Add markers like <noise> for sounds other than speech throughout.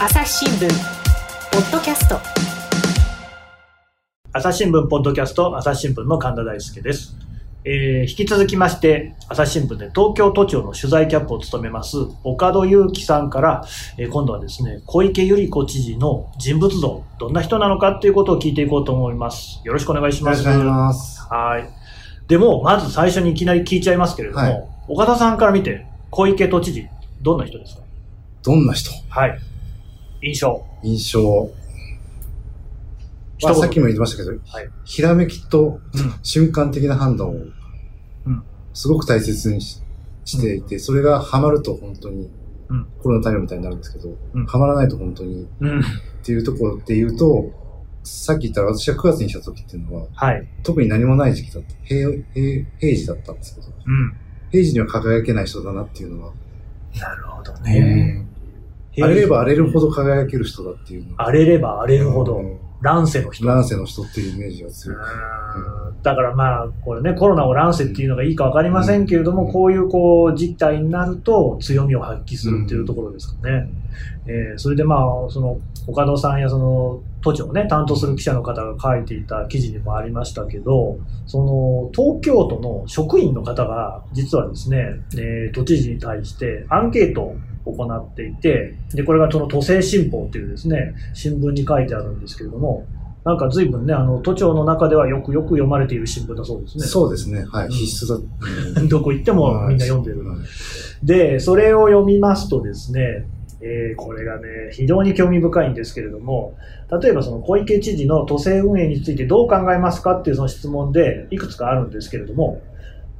朝日新聞ポッドキャスト。朝日新聞ポッドキャスト朝日新聞の神田大輔です、えー引き続きまして朝日新聞で東京都庁の取材キャップを務めます岡戸祐樹さんから、えー今度はですね小池百合子知事の人物像どんな人なのかっていうことを聞いていこうと思います。よろしくお願いします。よろしくお願いします。はい。でもまず最初にいきなり聞いちゃいますけれども、はい。岡田さんから見て小池都知事どんな人ですか？どんな人？はい印象。印象。まあ、さっきも言ってましたけど、はい。ひらめきとうん。瞬間的な判断をうん。すごく大切にししていて、それがハマると本当にうん。コロナ対応みたいになるんですけど、うん。ハマらないと本当にうん。っていうところで言うと、さっき言った私が9月にした時っていうのは、はい。特に何もない時期だった。平平平時だったんですけど、うん。平時には輝けない人だなっていうのは、なるほどうん。ね。荒れれば荒れるほど輝ける人だっていう荒れれば荒れるほどうん。乱世の人。乱世の人っていうイメージが強い。うん。だからまあ、これね、コロナを乱世っていうのがいいかわかりませんけれども、うん。こういうこう、事態になると強みを発揮するっていうところですかね。えーそれでまあ、その、岡戸さんやその、都庁をね、担当する記者の方が書いていた記事にもありましたけど、その、東京都の職員の方が、実はですね、えー都知事に対してアンケートを行っていて、で、これがその都政新報っていうですね、新聞に書いてあるんですけれども、なんか随分ね、あの、都庁の中ではよくよく読まれている新聞だそうですね。そうですね。はい。うん必須だ。<laughs> どこ行ってもみんな読んでる。はいで、それを読みますとですね、えーこれがね、非常に興味深いんですけれども、例えばその小池知事の都政運営についてどう考えますかっていうその質問でいくつかあるんですけれども、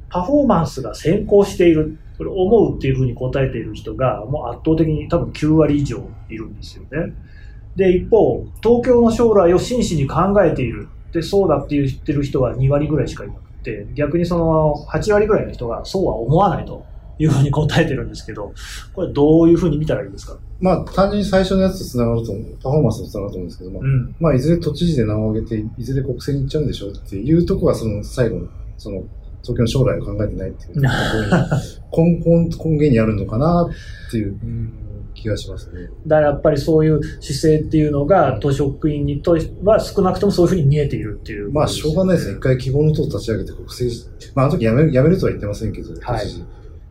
パフォーマンスが先行している、これ思うっていうふうに答えている人がもう圧倒的に多分9割以上いるんですよね。で、一方、東京の将来を真摯に考えている。で、そうだって言ってる人は2割ぐらいしかいなくて、逆にその8割ぐらいの人がそうは思わないというふうに答えてるんですけど、これどういうふうに見たらいいですか？まあ、単純に最初のやつと繋がると、パフォーマンスと繋がると思うんですけども、うん。まあ、いずれ都知事で名を挙げて、いずれ国政に行っちゃうんでしょうっていうところが、その最後の、その、東京の将来を考えてないっていう <laughs> 根本、根源にあるのかなっていう気がしますね。だからやっぱりそういう姿勢っていうのが、都職員にとは少なくともそういうふうに見えているっていう。まあ、しょうがないですね。一回希望の党を立ち上げて国政し、まあ、あの時辞める、辞めるとは言ってませんけど、はい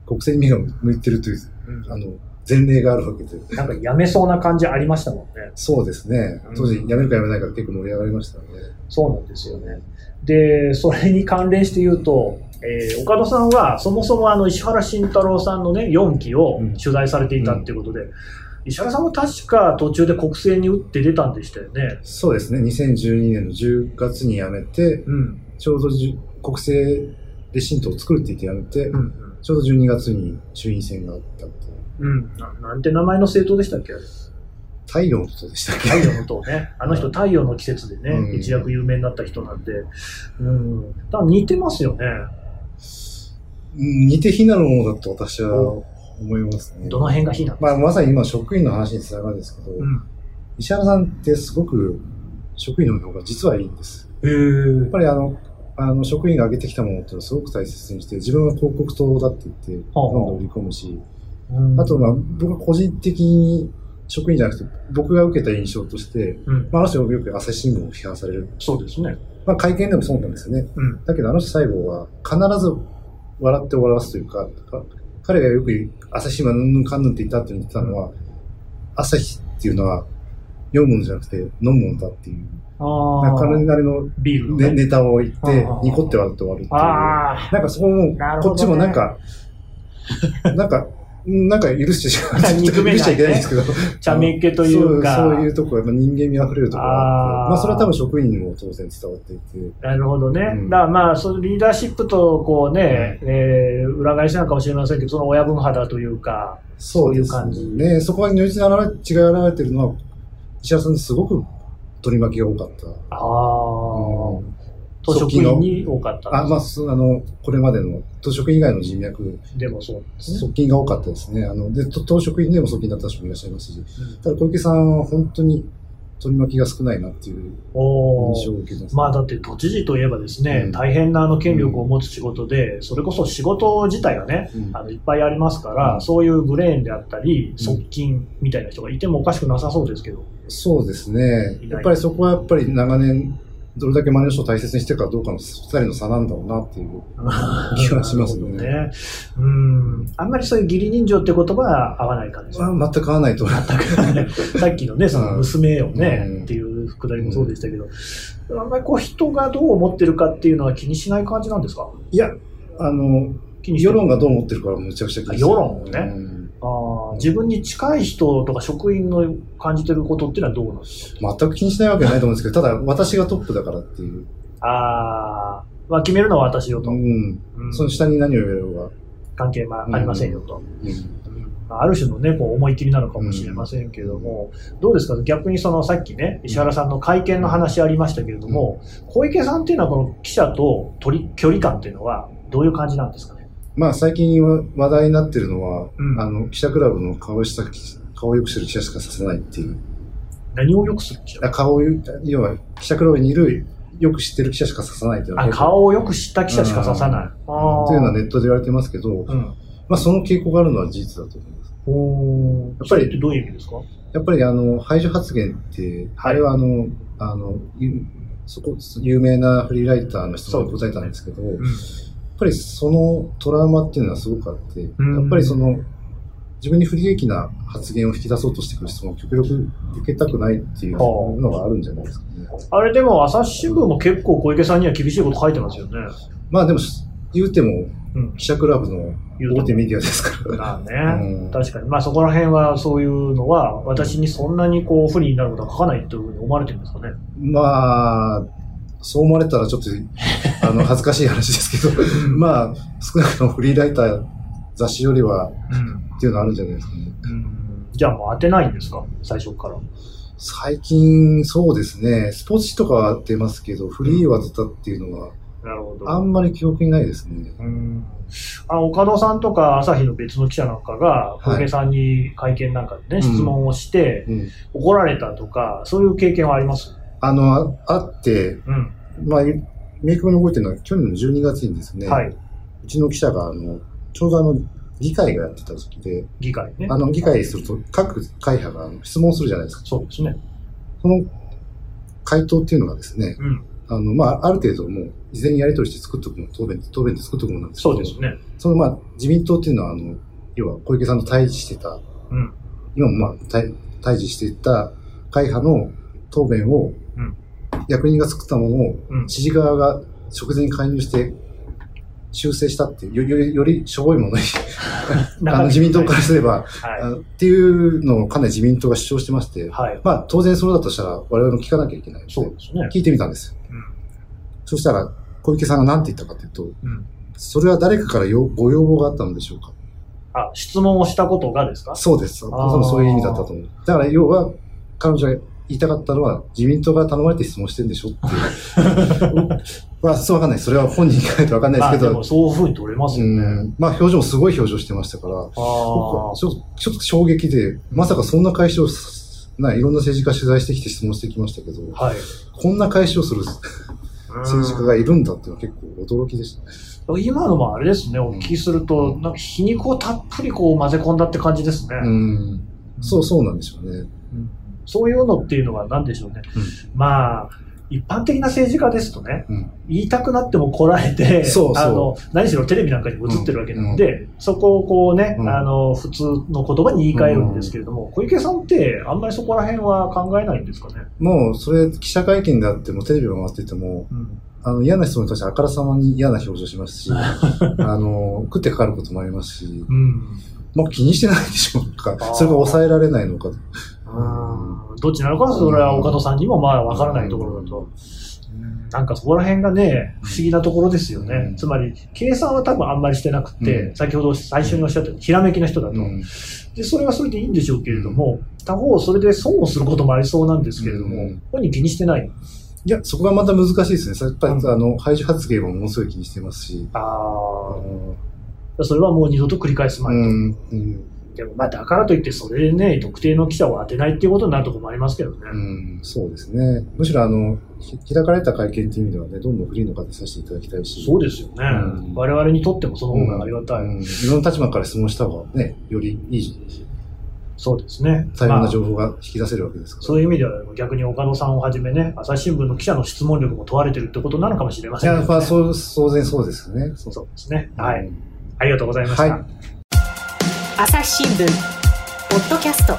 国政に目が向いてるという、うんあの、前例があるわけで。なんかやめそうな感じありましたもんね。そうですね。当時、辞めるか辞めないか結構盛り上がりましたね。そうなんですよね。で、それに関連して言うと、えー岡田さんはそもそもあの石原慎太郎さんのね、4期をうん取材されていたっていうことで、石原さんも確か途中で国政に打って出たんでしたよね。そうですね。2012年の10月に辞めて、うん。ちょうど国政で新党を作るって言って辞めて、うん。ちょうど12月に衆院選があったっていう。うん。ななんて名前の政党でしたっけ？太陽のことでしたっけ？太陽の塔ね。<laughs> あの人太陽の季節でね、うん一躍有名になった人なんで。うん。だ似てますよね。うん似て非なるものだと私は思いますね。どの辺が非なの？まあ、まさに今職員の話につながるんですけど、うん。石原さんってすごく職員の方が実はいいんです。へーやっぱりあの、あの職員が上げてきたものっていうのをすごく大切にして、自分は広告塔だって言って、はあどんどん売り込むし、うんあと、まあ、僕は個人的に職員じゃなくて、僕が受けた印象として、うん。まあ、あの人よく朝日新聞を批判される。そうですね。まあ、会見でもそうなんですよね。うん。だけど、あの人最後は必ず笑って終わらすというか、か彼がよく朝日新聞はうんぬんかんぬんって言ったって言ってたのは、朝日っていうのは読むものじゃなくて飲むものだっていう、彼あ。なりのビールのねね。ネタを言ってああ、ニコって笑って終わるっていう。あなんかそこも、ねこっちもなんか、なんか、うんなんか許してしまう。<laughs> 憎めないね許しちゃいけないんですけど。あ、茶目っ気というか。そうそういうところ、やっぱ人間味あふれるところがあまあそれは多分職員にも当然伝わっていて、なるほどね。うんだからまあ、そのリーダーシップとこうね、えー裏返しなのかもしれませんけど、その親分肌というか、そういう感じね。そこが如実に現れ違いが現れてるのは、石原さんですごく取り巻きが多かった。ああ、うん都職員に多かった。あ、まあ、あの、これまでの、都職員以外の人脈、でもそうですね。側近が多かったですね。あの、で、都党職員でも側近だった人もいらっしゃいますし、うんただ小池さんは本当に、取り巻きが少ないなっていう印象を受けます。まあだって都知事といえばですね、うん。大変なあの権力を持つ仕事で、それこそ仕事自体がね、うん。あのいっぱいありますから、うん。そういうブレーンであったり、ん。側近みたいな人がいてもおかしくなさそうですけど。そうですね。やっぱりそこはやっぱり長年、どれだけ周りの人を大切にしてるかどうかの二人の差なんだろうなっていう。気がしますねね。うん。あんまりそういう義理人情って言葉は合わない感じ。ねまあ、全く合わないと思う。<laughs> さっきのね、その娘をね、うん。っていうくだりもそうでしたけど、あんまりこう人がどう思ってるかっていうのは気にしない感じなんですか？いや、あの、世論がどう思ってるかはむちゃくちゃ気にしてるあ世論をね。うんあー自分に近い人とか職員の感じてることっていうのはどうなんですか？全く気にしないわけはないと思うんですけど、ただ私がトップだからっていう。あー、まあ、決めるのは私よと。うん。うんその下に何を言われようが。関係はありませんよと。うんまあある種のね、こう思い切りなのかもしれませんけれども、どうですか？逆にそのさっきね、石原さんの会見の話ありましたけれども、小池さんっていうのはこの記者と距離感っていうのはどういう感じなんですかね？まあ最近は話題になってるのは、うん。あの、記者クラブの顔した、顔を良くしてる記者しかさせないっていう。何をよくするんでしょうあ顔を、要は記者クラブにいる、よく知ってる記者しかささないっていうのはあ、顔をよく知った記者しかささない。あというのはネットで言われてますけど、うん。まあその傾向があるのは事実だと思います。おややっぱりってどういう意味ですか？やっぱりあの、排除発言って、はい。あれはあの、あの、ゆそこ、有名なフリーライターの人が答えたんですけど、やっぱりそのトラウマっていうのはすごくあって、うんやっぱりその、自分に不利益な発言を引き出そうとしてくる人も極力受けたくないっていうのがあるんじゃないですかね。あれでも朝日新聞も結構小池さんには厳しいこと書いてますよね。まあでも、言うてもうん。記者クラブの大手メディアですから。まあね、うん確かに。まあそこら辺はそういうのは私にそんなにこう不利になることは書かないというふうに思われてるんですかね。まあ、そう思われたらちょっと、あの、恥ずかしい話ですけど、まあ、少なくともフリーライター、雑誌よりはうん。っていうのはあるんじゃないですかね。じゃあもう当てないんですか？最初から。最近、そうですね、スポーツ紙とかは出ますけど、フリーは出たっていうのは、なるほど。あんまり記憶にないですね。うんあの岡戸さんとか朝日の別の記者なんかがい小池さんに会見なんかでね、うん質問をしてうん。怒られたとか、そういう経験はあります？あの、ああって、うん。まあ、明確に覚えてるのは、去年の12月にですね、はい。うちの記者が、あの、ちょうどあの、議会がやってた時で、議会ね。あの、議会すると、各会派があの質問するじゃないですか。そうですね。その回答っていうのがですね、うん。あの、まあ、ある程度もう、事前にやり取りして作っとくもの、答弁、答弁で作っとくものなんですけど、そうですね。その、まあ、自民党っていうのは、あの、要は小池さんと対峙してた、うん。今もまあ、対対峙していた会派の答弁を、うん役人が作ったものを、うん。知事側が直前に介入して、修正したっていう、よより、よりしょぼいものに、<laughs> あの自民党からすれば、はい。あっていうのをかなり自民党が主張してまして、はい。まあ、当然そうだとしたら、我々も聞かなきゃいけないので、そうですね。聞いてみたんですよ。うん。そしたら、小池さんが何て言ったかというと、うん。それは誰かからよご要望があったのでしょうか？あ、質問をしたことがですか？そうです。多あー分そういう意味だったと思う。だから要は、彼女が言いたかったのは、自民党が頼まれて質問してるんでしょっていう。<laughs> まあ、そうわかんない。それは本人に聞かないとわかんないまあですけど、でもそういうふうに取れますようね。ん、まあ表情もすごい表情してましたから、あ僕はちょちょっと衝撃で、まさかそんな会社をす、ないろんな政治家取材してきて質問してきましたけど、あ。はい。こんな会社をする政治家がいるんだっていうのは結構驚きでしたね。今のもあれですね、お聞きすると、なんか皮肉をたっぷりこう混ぜ込んだって感じですね。うん。そうそうなんでしょうね。うんそういうのっていうのは何でしょうね。まあ、一般的な政治家ですとね、うん。言いたくなっても来られて、そうそうあの、何しろテレビなんかにも映ってるわけなので、そこをこうね、うんあの、普通の言葉に言い換えるんですけれども、小池さんってあんまりそこら辺は考えないんですかね？もう、それ、記者会見であっても、テレビが回ってても、うん。あの、嫌な質問に対してあからさまに嫌な表情しますし、<laughs> あの、食ってかかることもありますし、うん。まあ気にしてないでしょうか。それが抑えられないのか。どっちなのかそれは岡戸さんにもまあわからないところだと。なんかそこら辺がね、不思議なところですよね。うんつまり、計算は多分あんまりしてなくて、うん先ほど最初におっしゃったように、ひらめきの人だと、うんで。それはそれでいいんでしょうけれども、他方、それで損をすることもありそうなんですけれども、うん本人気にしてない。いや、そこがまた難しいですね。やっぱり、うんあの、排除発言もものすごい気にしてますし、ああそれはもう二度と繰り返すまいと。でもまあだからといってそれでね、特定の記者を当てないっていうことになるところもありますけどね。うん、そうですね。むしろあの、ひ開かれた会見っていう意味ではね、どんどんフリーの方させていただきたいし。そうですよね。うん我々にとってもその方がありがたい。うんいろんな立場から質問した方がね、よりいい、そうですね。多様まあな情報が引き出せるわけですから。そういう意味では逆に岡野さんをはじめね、朝日新聞の記者の質問力も問われてるってことなのかもしれまいや、せんけど、ね。まあ、そう、当然そうですよね。そうですね。はい。うんありがとうございました。はい朝日新聞ポッドキャスト